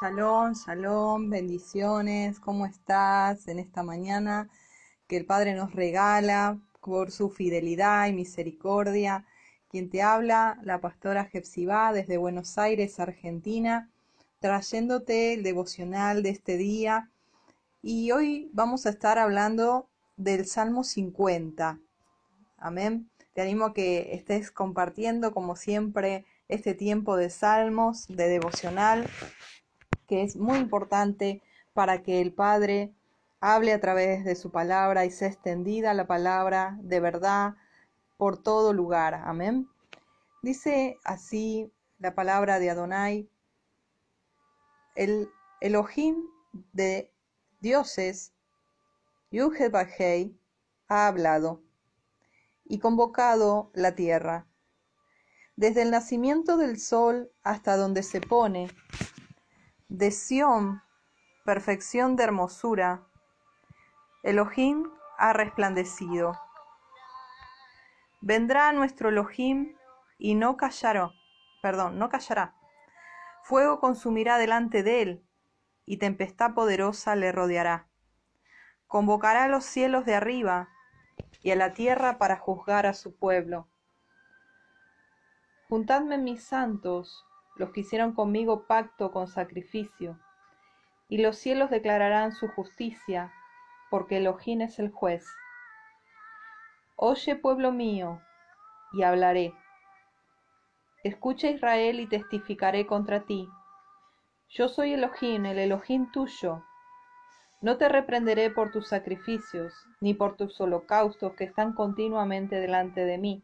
Shalom, shalom, bendiciones, ¿cómo estás en esta mañana que el Padre nos regala por su fidelidad y misericordia? Quien te habla, la pastora Jepsibá desde Buenos Aires, Argentina, trayéndote el devocional de este día. Y hoy vamos a estar hablando del Salmo 50. Amén. Te animo a que estés compartiendo, como siempre, este tiempo de salmos, de devocional, que es muy importante para que el Padre hable a través de su palabra y sea extendida la palabra de verdad por todo lugar. Amén. Dice así la palabra de Adonai, el Elohim de dioses, Yuhebahei, ha hablado y convocado la tierra. Desde el nacimiento del sol hasta donde se pone, de Sión, perfección de hermosura, Elohim ha resplandecido. Vendrá nuestro Elohim y no callará, perdón, no callará. Fuego consumirá delante de él y tempestad poderosa le rodeará. Convocará a los cielos de arriba y a la tierra para juzgar a su pueblo. Juntadme mis santos, los que hicieron conmigo pacto con sacrificio, y los cielos declararán su justicia, porque Elohim es el juez. Oye, pueblo mío, y hablaré. Escucha Israel y testificaré contra ti. Yo soy Elohim, el Elohim tuyo. No te reprenderé por tus sacrificios, ni por tus holocaustos que están continuamente delante de mí.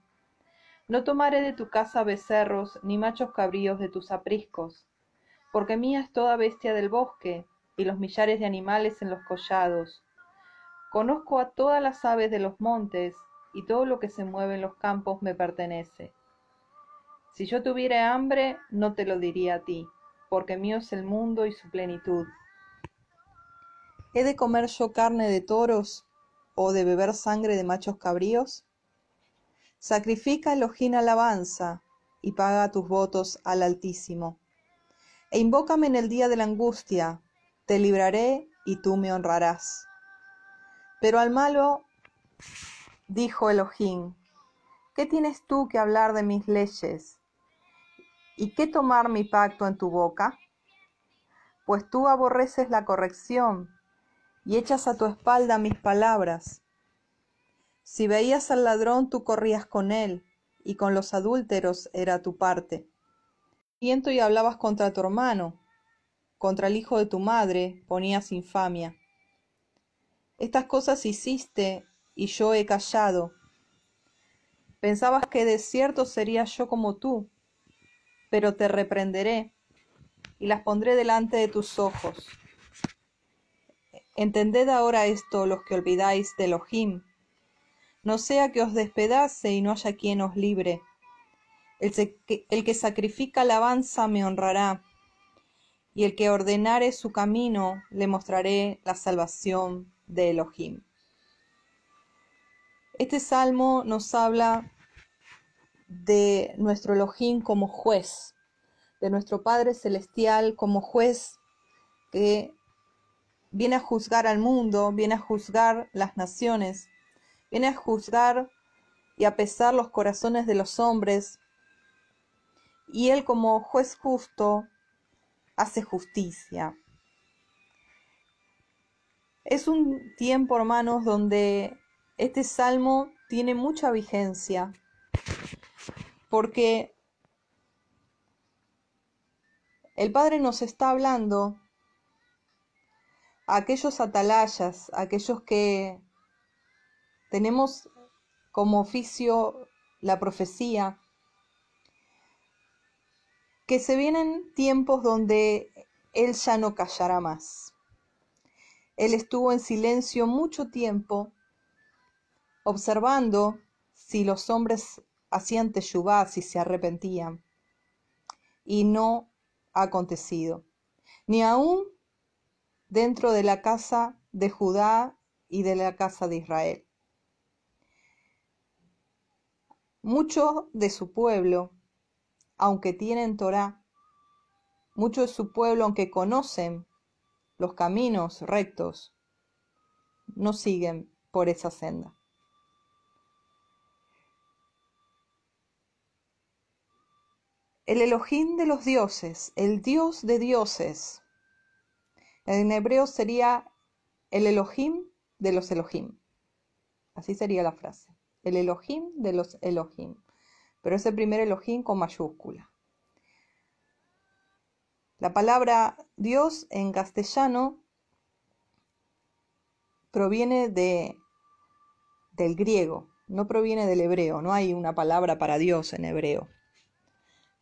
No tomaré de tu casa becerros, ni machos cabríos de tus apriscos, porque mía es toda bestia del bosque, y los millares de animales en los collados. Conozco a todas las aves de los montes, y todo lo que se mueve en los campos me pertenece. Si yo tuviera hambre, no te lo diría a ti, porque mío es el mundo y su plenitud. ¿He de comer yo carne de toros o de beber sangre de machos cabríos? Sacrifica Elohim alabanza y paga tus votos al Altísimo. E invócame en el día de la angustia, te libraré y tú me honrarás. Pero al malo dijo Elohim, ¿qué tienes tú que hablar de mis leyes? ¿Y qué tomar mi pacto en tu boca? Pues tú aborreces la corrección y echas a tu espalda mis palabras. Si veías al ladrón, tú corrías con él, y con los adúlteros era tu parte. Siento y hablabas contra tu hermano, contra el hijo de tu madre ponías infamia. Estas cosas hiciste y yo he callado. Pensabas que de cierto sería yo como tú, pero te reprenderé y las pondré delante de tus ojos. Entended ahora esto los que olvidáis de Elohim, no sea que os despedace y no haya quien os libre. El, que, el que sacrifica alabanza me honrará, y el que ordenare su camino le mostraré la salvación de Elohim. Este salmo nos habla de nuestro Elohim como juez, de nuestro Padre Celestial como juez que viene a juzgar al mundo, viene a juzgar las naciones, viene a juzgar y a pesar los corazones de los hombres. Y Él como juez justo hace justicia. Es un tiempo, hermanos, donde este salmo tiene mucha vigencia, porque el Padre nos está hablando a aquellos atalayas, aquellos que tenemos como oficio la profecía, que se vienen tiempos donde Él ya no callará más. Él estuvo en silencio mucho tiempo observando si los hombres hacían teshuvá, si se arrepentían. Y no ha acontecido. Ni aún dentro de la casa de Judá y de la casa de Israel. Muchos de su pueblo, aunque tienen Torá, muchos de su pueblo, aunque conocen los caminos rectos, no siguen por esa senda. El Elohim de los dioses, el Dios de dioses. En hebreo sería el Elohim de los Elohim. Así sería la frase. El Elohim de los Elohim. Pero es el primer Elohim con mayúscula. La palabra Dios en castellano proviene de, del griego, no proviene del hebreo, no hay una palabra para Dios en hebreo.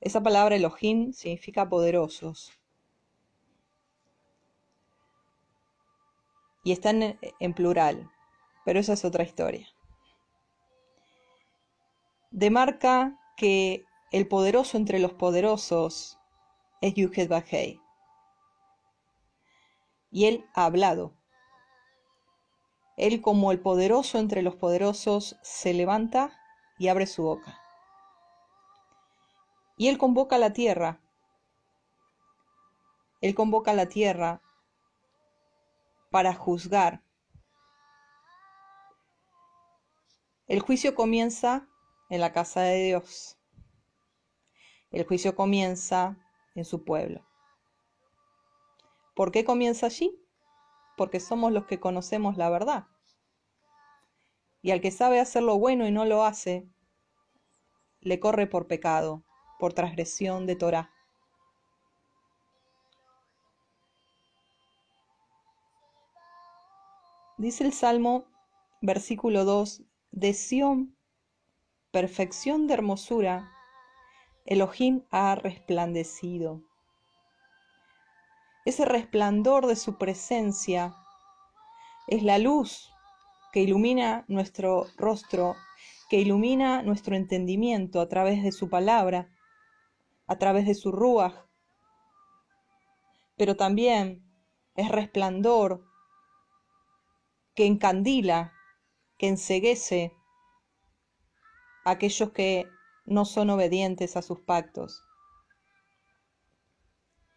Esa palabra Elohim significa poderosos. Y está en, en plural, pero esa es otra historia. Demarca que el poderoso entre los poderosos es Yuhet Bajei. Y él ha hablado. Él como el poderoso entre los poderosos se levanta y abre su boca. Y él convoca a la tierra. Él convoca a la tierra para juzgar. El juicio comienza en la casa de Dios. El juicio comienza en su pueblo. ¿Por qué comienza allí? Porque somos los que conocemos la verdad. Y al que sabe hacer lo bueno y no lo hace, le corre por pecado, por transgresión de Torah. Dice el Salmo, versículo 2, de Sión, perfección de hermosura, Elohim ha resplandecido. Ese resplandor de su presencia es la luz que ilumina nuestro rostro, que ilumina nuestro entendimiento a través de su palabra, a través de su ruaj, pero también es resplandor que encandila, que enseguece a aquellos que no son obedientes a sus pactos.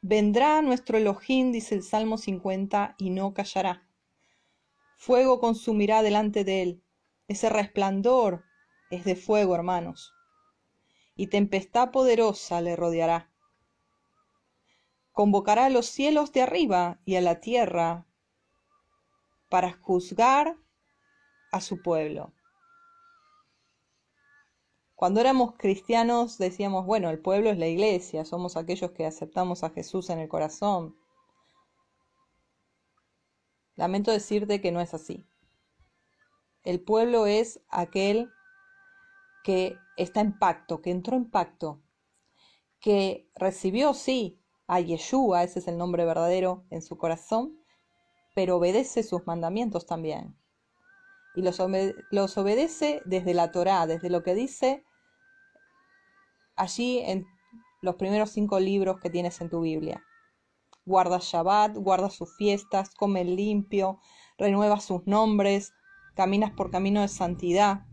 Vendrá nuestro Elohim, dice el Salmo 50, y no callará. Fuego consumirá delante de él. Ese resplandor es de fuego, hermanos. Y tempestad poderosa le rodeará. Convocará a los cielos de arriba y a la tierra para juzgar a su pueblo. Cuando éramos cristianos decíamos, bueno, el pueblo es la iglesia, somos aquellos que aceptamos a Jesús en el corazón. Lamento decirte que no es así. El pueblo es aquel que está en pacto, que entró en pacto, que recibió, sí, a Yeshua, ese es el nombre verdadero, en su corazón, pero obedece sus mandamientos también y los, obedece desde la Torá, desde lo que dice allí en los primeros cinco libros que tienes en tu Biblia. Guarda Shabbat, guarda sus fiestas, come limpio, renueva sus nombres, caminas por camino de santidad.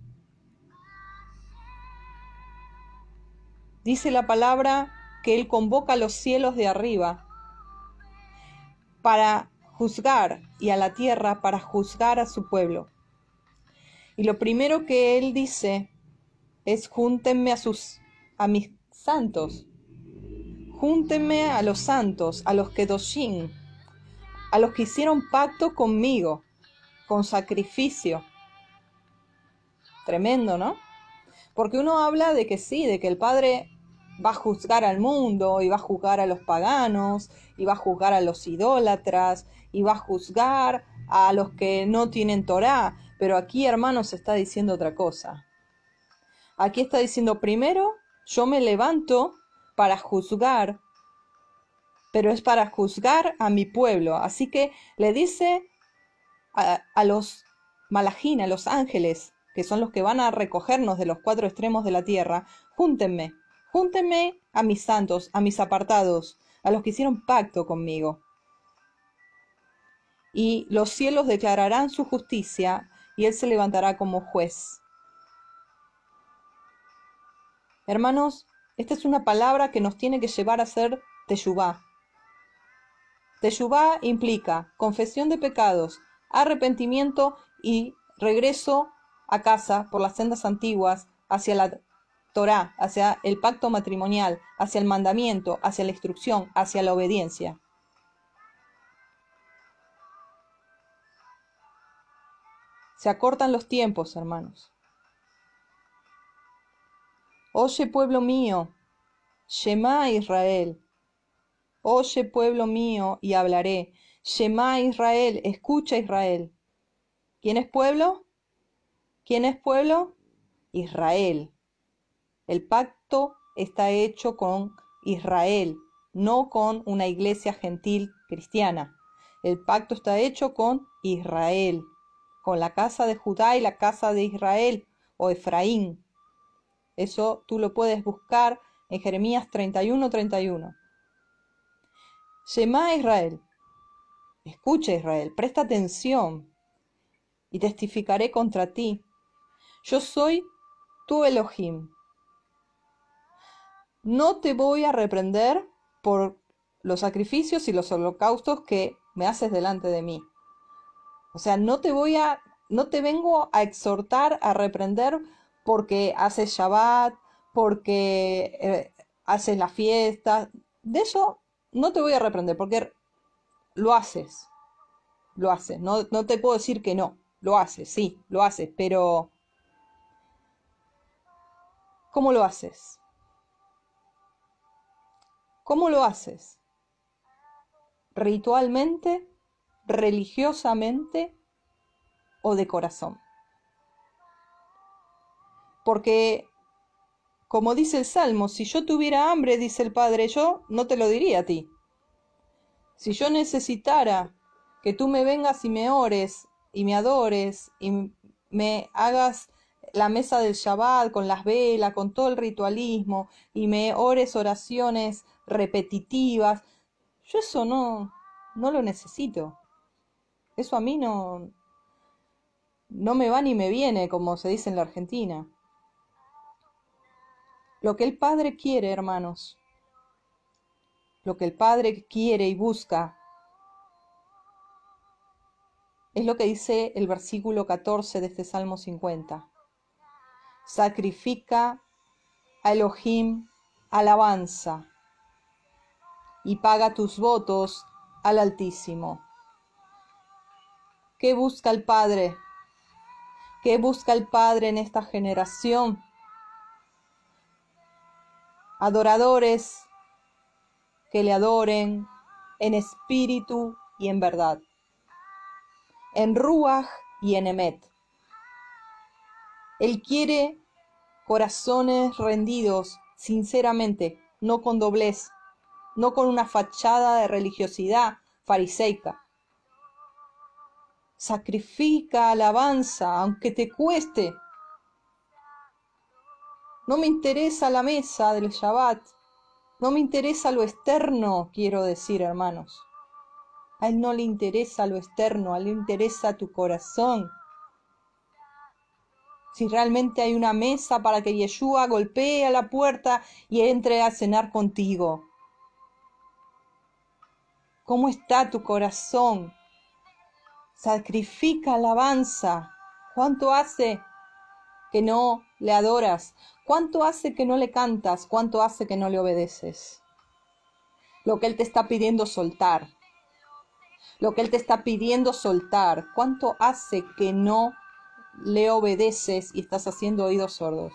Dice la palabra que Él convoca a los cielos de arriba para juzgar y a la tierra para juzgar a su pueblo. Y lo primero que él dice es júntenme a sus a mis santos. Júntenme a los santos, a los kedoshim, a los que hicieron pacto conmigo, con sacrificio. Tremendo, ¿no? Porque uno habla de que sí, de que el Padre va a juzgar al mundo y va a juzgar a los paganos y va a juzgar a los idólatras y va a juzgar a los que no tienen Torah. Pero aquí, hermanos, está diciendo otra cosa. Aquí está diciendo, primero, yo me levanto para juzgar, pero es para juzgar a mi pueblo. Así que le dice a, los malajín, a los ángeles, que son los que van a recogernos de los cuatro extremos de la tierra, júntenme, júntenme a mis santos, a mis apartados, a los que hicieron pacto conmigo. Y los cielos declararán su justicia y Él se levantará como juez. Hermanos, esta es una palabra que nos tiene que llevar a ser teyubá, Teshuvá implica confesión de pecados, arrepentimiento y regreso a casa por las sendas antiguas hacia la Torah, hacia el pacto matrimonial, hacia el mandamiento, hacia la instrucción, hacia la obediencia. Se acortan los tiempos, hermanos. Oye, pueblo mío, Shema Israel. Oye, pueblo mío, y hablaré. Shema Israel, escucha Israel. ¿Quién es pueblo? ¿Quién es pueblo? Israel. El pacto está hecho con Israel, no con una iglesia gentil cristiana. El pacto está hecho con Israel con la casa de Judá y la casa de Israel o Efraín. Eso tú lo puedes buscar en Jeremías 31, 31. Shema Israel. Escucha Israel, presta atención y testificaré contra ti. Yo soy tu Elohim. No te voy a reprender por los sacrificios y los holocaustos que me haces delante de mí. O sea, no te voy a, no te vengo a exhortar, a reprender porque haces Shabbat, porque eh, haces la fiesta. De eso no te voy a reprender porque lo haces. Lo haces. No, no te puedo decir que no. Lo haces, sí, lo haces, pero ¿cómo lo haces? ¿Cómo lo haces? ¿Ritualmente? Religiosamente o de corazón. Porque, como dice el Salmo, si yo tuviera hambre, dice el Padre, yo no te lo diría a ti. Si yo necesitara que tú me vengas y me ores y me adores y me hagas la mesa del Shabbat con las velas, con todo el ritualismo y me ores oraciones repetitivas, yo eso no, no lo necesito. Eso a mí no, no me va ni me viene, como se dice en la Argentina. Lo que el Padre quiere, hermanos, lo que el Padre quiere y busca, es lo que dice el versículo 14 de este Salmo 50. Sacrifica a Elohim alabanza y paga tus votos al Altísimo. ¿Qué busca el Padre? ¿Qué busca el Padre en esta generación? Adoradores que le adoren en espíritu y en verdad, en Ruach y en Emet. Él quiere corazones rendidos sinceramente, no con doblez, no con una fachada de religiosidad fariseica sacrifica alabanza, aunque te cueste. No me interesa la mesa del Shabbat, no me interesa lo externo, quiero decir, hermanos. A él no le interesa lo externo, a él le interesa tu corazón. Si realmente hay una mesa para que Yeshua golpee a la puerta y entre a cenar contigo. ¿Cómo está tu corazón? Sacrifica alabanza. ¿Cuánto hace que no le adoras? ¿Cuánto hace que no le cantas? ¿Cuánto hace que no le obedeces? Lo que Él te está pidiendo soltar. Lo que Él te está pidiendo soltar. ¿Cuánto hace que no le obedeces y estás haciendo oídos sordos?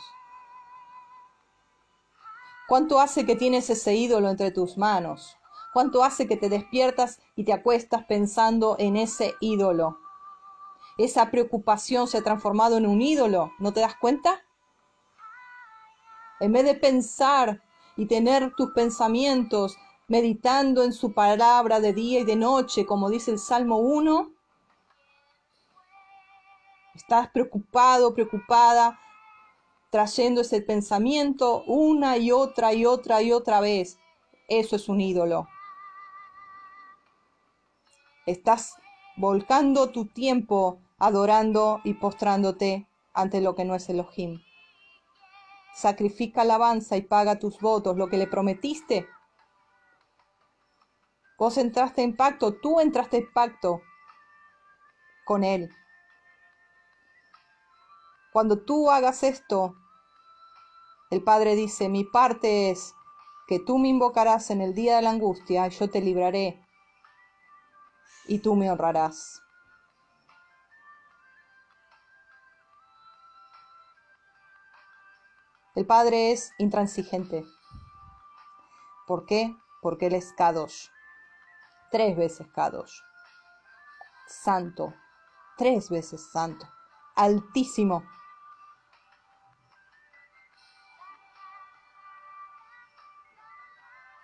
¿Cuánto hace que tienes ese ídolo entre tus manos? ¿Cuánto hace que te despiertas y te acuestas pensando en ese ídolo? Esa preocupación se ha transformado en un ídolo, ¿no te das cuenta? En vez de pensar y tener tus pensamientos meditando en su palabra de día y de noche, como dice el Salmo 1, estás preocupado, preocupada, trayendo ese pensamiento una y otra y otra y otra vez. Eso es un ídolo. Estás volcando tu tiempo adorando y postrándote ante lo que no es Elohim. Sacrifica alabanza y paga tus votos, lo que le prometiste. Vos entraste en pacto, tú entraste en pacto con Él. Cuando tú hagas esto, el Padre dice, mi parte es que tú me invocarás en el día de la angustia y yo te libraré y tú me honrarás. El Padre es intransigente. ¿Por qué? Porque Él es Kadosh. Tres veces Kadosh. Santo. Tres veces santo. Altísimo.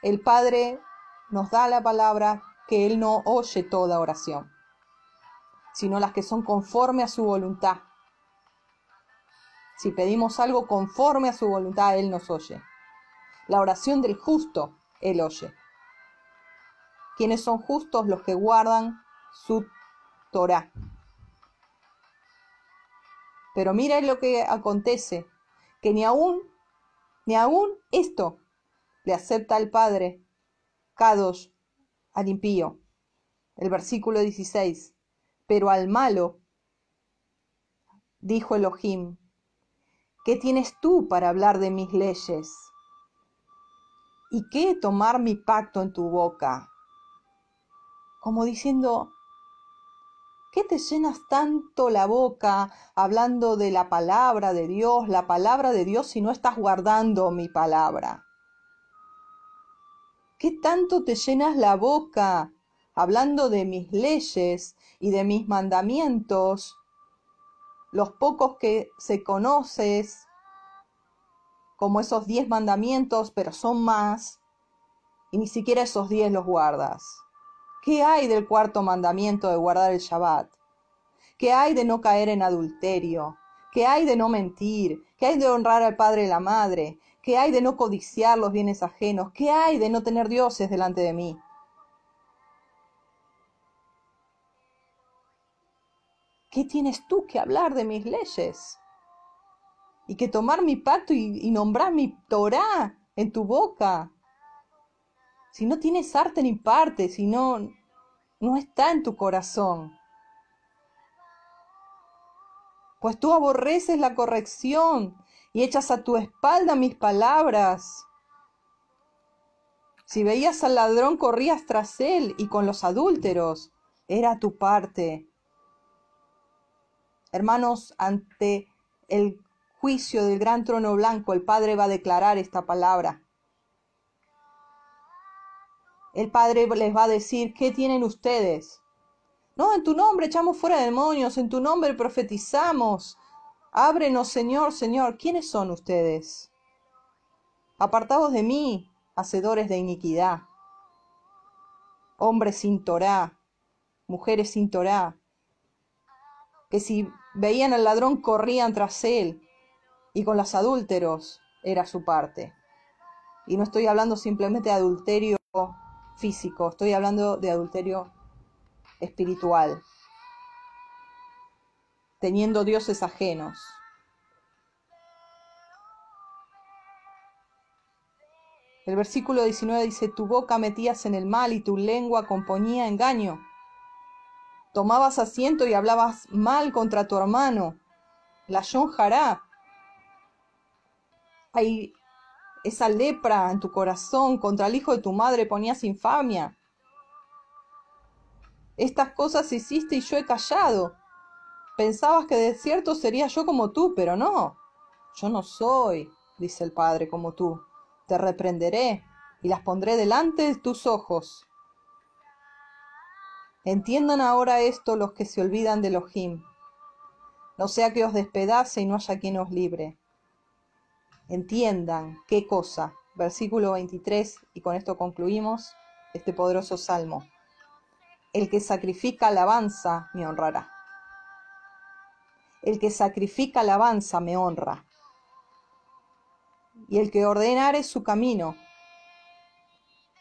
El Padre nos da la palabra que Él no oye toda oración, sino las que son conforme a su voluntad. Si pedimos algo conforme a su voluntad, Él nos oye. La oración del justo, Él oye. ¿Quiénes son justos? Los que guardan su Torah. Pero mira lo que acontece, que ni aún, ni aún esto le acepta al Padre, Kadosh, al impío. El versículo 16. Pero al malo, dijo Elohim, ¿qué tienes tú para hablar de mis leyes? ¿Y qué tomar mi pacto en tu boca? Como diciendo, ¿qué te llenas tanto la boca hablando de la palabra de Dios, la palabra de Dios si no estás guardando mi palabra? ¿Qué tanto te llenas la boca hablando de mis leyes y de mis mandamientos? Los pocos que se conoces, como esos diez mandamientos, pero son más, y ni siquiera esos diez los guardas. ¿Qué hay del cuarto mandamiento de guardar el Shabbat? ¿Qué hay de no caer en adulterio? ¿Qué hay de no mentir? ¿Qué hay de honrar al padre y la madre? ¿Qué hay de no codiciar los bienes ajenos? ¿Qué hay de no tener dioses delante de mí? ¿Qué tienes tú que hablar de mis leyes? Y que tomar mi pacto y, nombrar mi Torah en tu boca. Si no tienes arte ni parte, si no, no está en tu corazón. Pues tú aborreces la corrección y echas a tu espalda mis palabras. Si veías al ladrón, corrías tras él y con los adúlteros. Era tu parte. Hermanos, ante el juicio del gran trono blanco, el Padre va a declarar esta palabra. El Padre les va a decir, ¿qué tienen ustedes? No, en tu nombre echamos fuera demonios, en tu nombre profetizamos, Ábrenos, Señor, Señor, ¿quiénes son ustedes? Apartados de mí, hacedores de iniquidad. Hombres sin Torá, mujeres sin Torá, que si veían al ladrón corrían tras él, y con los adúlteros era su parte. Y no estoy hablando simplemente de adulterio físico, estoy hablando de adulterio espiritual teniendo dioses ajenos. El versículo 19 dice, tu boca metías en el mal y tu lengua componía engaño. Tomabas asiento y hablabas mal contra tu hermano. La yonjará. Hay esa lepra en tu corazón, contra el hijo de tu madre ponías infamia. Estas cosas hiciste y yo he callado. Pensabas que de cierto sería yo como tú, pero no. Yo no soy, dice el Padre, como tú. Te reprenderé y las pondré delante de tus ojos. Entiendan ahora esto los que se olvidan de Elohim. No sea que os despedace y no haya quien os libre. Entiendan qué cosa. Versículo 23, y con esto concluimos este poderoso salmo. El que sacrifica alabanza me honrará. El que sacrifica alabanza me honra. Y el que ordenare su camino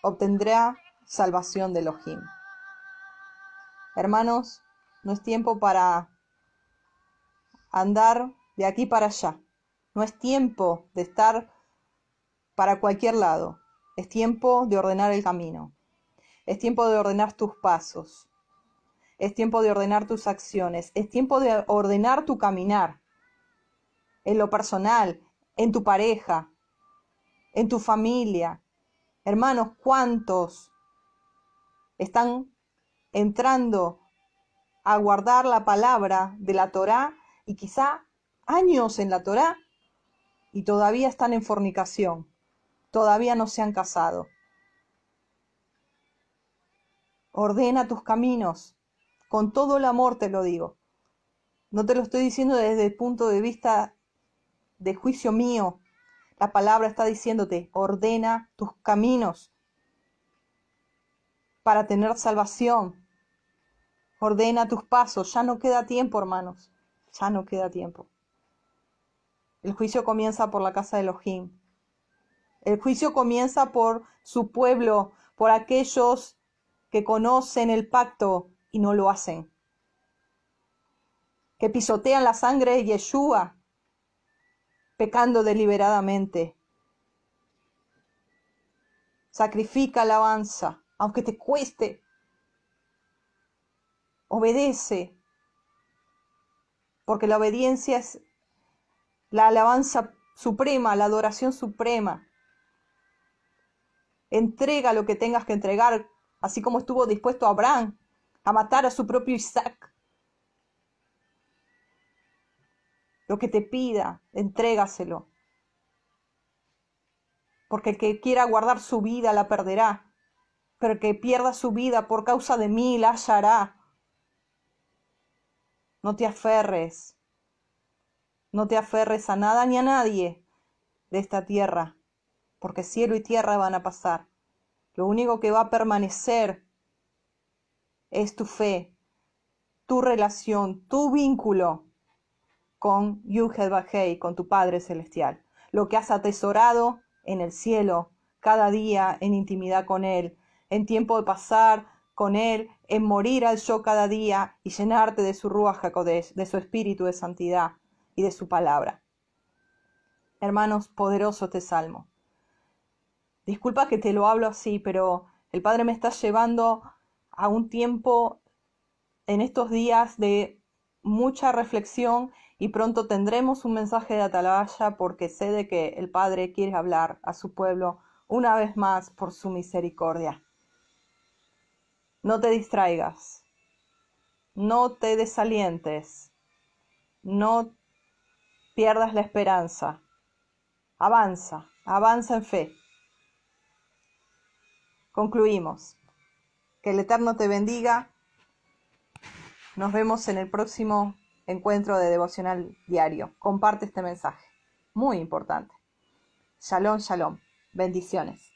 obtendrá salvación de Elohim. Hermanos, no es tiempo para andar de aquí para allá. No es tiempo de estar para cualquier lado. Es tiempo de ordenar el camino. Es tiempo de ordenar tus pasos. Es tiempo de ordenar tus acciones. Es tiempo de ordenar tu caminar. En lo personal, en tu pareja, en tu familia. Hermanos, ¿cuántos están entrando a guardar la palabra de la Torá y quizá años en la Torá y todavía están en fornicación, todavía no se han casado? Ordena tus caminos, con todo el amor te lo digo. No te lo estoy diciendo desde el punto de vista de juicio mío. La palabra está diciéndote, ordena tus caminos para tener salvación. Ordena tus pasos. Ya no queda tiempo, hermanos. Ya no queda tiempo. El juicio comienza por la casa de Elohim. El juicio comienza por su pueblo, por aquellos que conocen el pacto y no lo hacen, que pisotean la sangre de Yeshua, pecando deliberadamente. Sacrifica alabanza, aunque te cueste. Obedece, porque la obediencia es la alabanza suprema, la adoración suprema. Entrega lo que tengas que entregar así como estuvo dispuesto Abraham a matar a su propio Isaac. Lo que te pida, entrégaselo. Porque el que quiera guardar su vida la perderá, pero el que pierda su vida por causa de mí la hallará. No te aferres, no te aferres a nada ni a nadie de esta tierra, porque cielo y tierra van a pasar lo único que va a permanecer es tu fe, tu relación, tu vínculo con Yuhel Bajei, con tu Padre Celestial. Lo que has atesorado en el cielo, cada día en intimidad con Él, en tiempo de pasar con Él, en morir al yo cada día y llenarte de su Ruach HaKodesh, de su espíritu de santidad y de su palabra. Hermanos, poderoso este salmo. Disculpa que te lo hablo así, pero el Padre me está llevando a un tiempo en estos días de mucha reflexión y pronto tendremos un mensaje de atalaya porque sé de que el Padre quiere hablar a su pueblo una vez más por su misericordia. No te distraigas, no te desalientes, no pierdas la esperanza. Avanza, avanza en fe. Concluimos. Que el Eterno te bendiga. Nos vemos en el próximo encuentro de devocional diario. Comparte este mensaje. Muy importante. Shalom, shalom. Bendiciones.